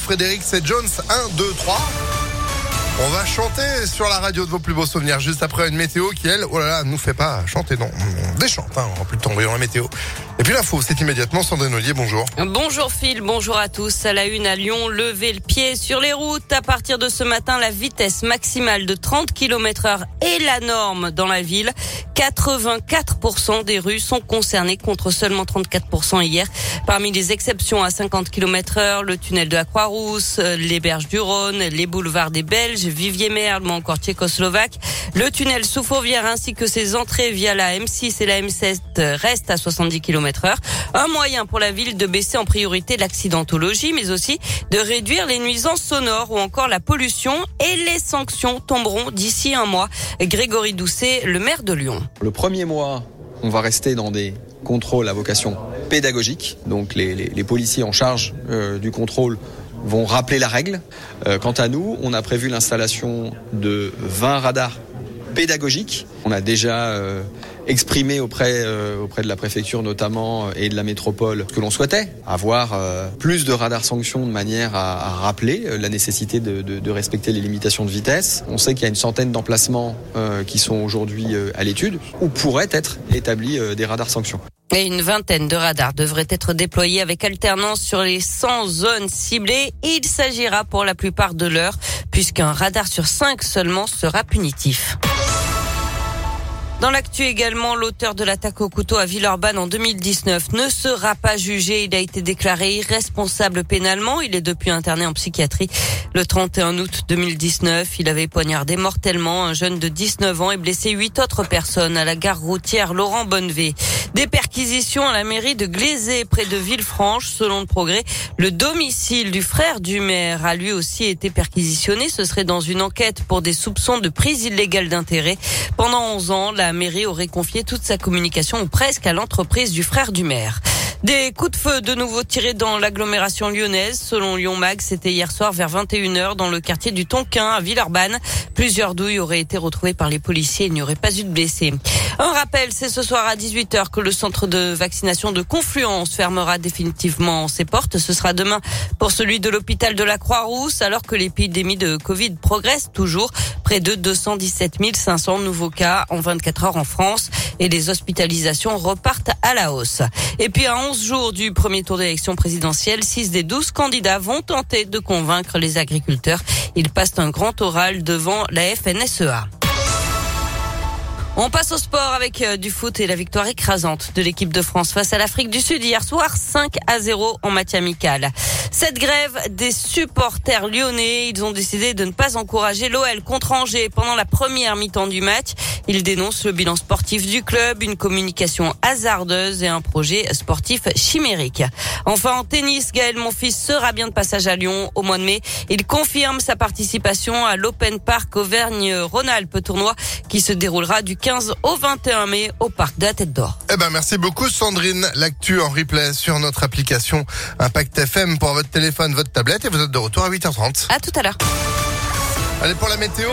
Frédéric, c'est Jones. 1, 2, 3. On va chanter sur la radio de vos plus beaux souvenirs juste après une météo qui, elle, oh là là, nous fait pas chanter, non. On déchante, hein, en plus de temps voyons la météo. Et puis l'info, c'est immédiatement Sandrine Ollier, bonjour. Bonjour Phil, bonjour à tous. À la une à Lyon, levez le pied sur les routes. À partir de ce matin, la vitesse maximale de 30 km heure est la norme dans la ville. 84% des rues sont concernées contre seulement 34% hier. Parmi les exceptions à 50 km heure, le tunnel de la Croix-Rousse, les berges du Rhône, les boulevards des Belges, Vivier-Merle ou encore tchécoslovaque. Le tunnel sous ainsi que ses entrées via la M6 et la M7 restent à 70 km heure. Un moyen pour la ville de baisser en priorité l'accidentologie, mais aussi de réduire les nuisances sonores ou encore la pollution et les sanctions tomberont d'ici un mois. Grégory Doucet, le maire de Lyon. Le premier mois, on va rester dans des contrôles à vocation pédagogique. Donc les, policiers en charge euh, du contrôle vont rappeler la règle. Euh, quant à nous, on a prévu l'installation de 20 radars pédagogiques. On a déjà euh, exprimé auprès, euh, auprès de la préfecture notamment euh, et de la métropole ce que l'on souhaitait, avoir euh, plus de radars sanctions de manière à, à rappeler la nécessité de, de, de, respecter les limitations de vitesse. On sait qu'il y a une centaine d'emplacements qui sont aujourd'hui à l'étude où pourraient être établis des radars sanctions. Et une vingtaine de radars devraient être déployés avec alternance sur les 100 zones ciblées. Il s'agira pour la plupart de l'heure, puisqu'un radar sur 5 seulement sera punitif. Dans l'actu également, l'auteur de l'attaque au couteau à Villeurbanne en 2019 ne sera pas jugé. Il a été déclaré irresponsable pénalement. Il est depuis interné en psychiatrie. Le 31 août 2019, il avait poignardé mortellement un jeune de 19 ans et blessé huit autres personnes à la gare routière Laurent Bonnevé. Des perquisitions à la mairie de Glazé près de Villefranche. Selon le progrès, le domicile du frère du maire a lui aussi été perquisitionné. Ce serait dans une enquête pour des soupçons de prise illégale d'intérêt. Pendant 11 ans, la la mairie aurait confié toute sa communication ou presque à l'entreprise du frère du maire. Des coups de feu de nouveau tirés dans l'agglomération lyonnaise. Selon Lyon Mag, c'était hier soir vers 21h dans le quartier du Tonquin à Villeurbanne. Plusieurs douilles auraient été retrouvées par les policiers. Il n'y aurait pas eu de blessés. Un rappel, c'est ce soir à 18h que le centre de vaccination de Confluence fermera définitivement ses portes. Ce sera demain pour celui de l'hôpital de la Croix-Rousse alors que l'épidémie de Covid progresse toujours. Près de 217 500 nouveaux cas en 24 heures en France et les hospitalisations repartent à la hausse. Et puis à 11 jours du premier tour d'élection présidentielle, 6 des 12 candidats vont tenter de convaincre les agriculteurs. Ils passent un grand oral devant la FNSEA. On passe au sport avec euh, du foot et la victoire écrasante de l'équipe de France face à l'Afrique du Sud hier soir 5 à 0 en match amical. Cette grève des supporters lyonnais, ils ont décidé de ne pas encourager l'OL contre Angers pendant la première mi-temps du match. Ils dénoncent le bilan sportif du club, une communication hasardeuse et un projet sportif chimérique. Enfin, en tennis, Gaël Monfils sera bien de passage à Lyon au mois de mai. Il confirme sa participation à l'Open Park Auvergne-Rhône-Alpes tournoi qui se déroulera du 15 au 21 mai au parc de la Tête d'Or. Eh ben, merci beaucoup Sandrine. L'actu en replay sur notre application Impact FM pour votre téléphone, votre tablette et vous êtes de retour à 8h30. À tout à l'heure. Allez pour la météo.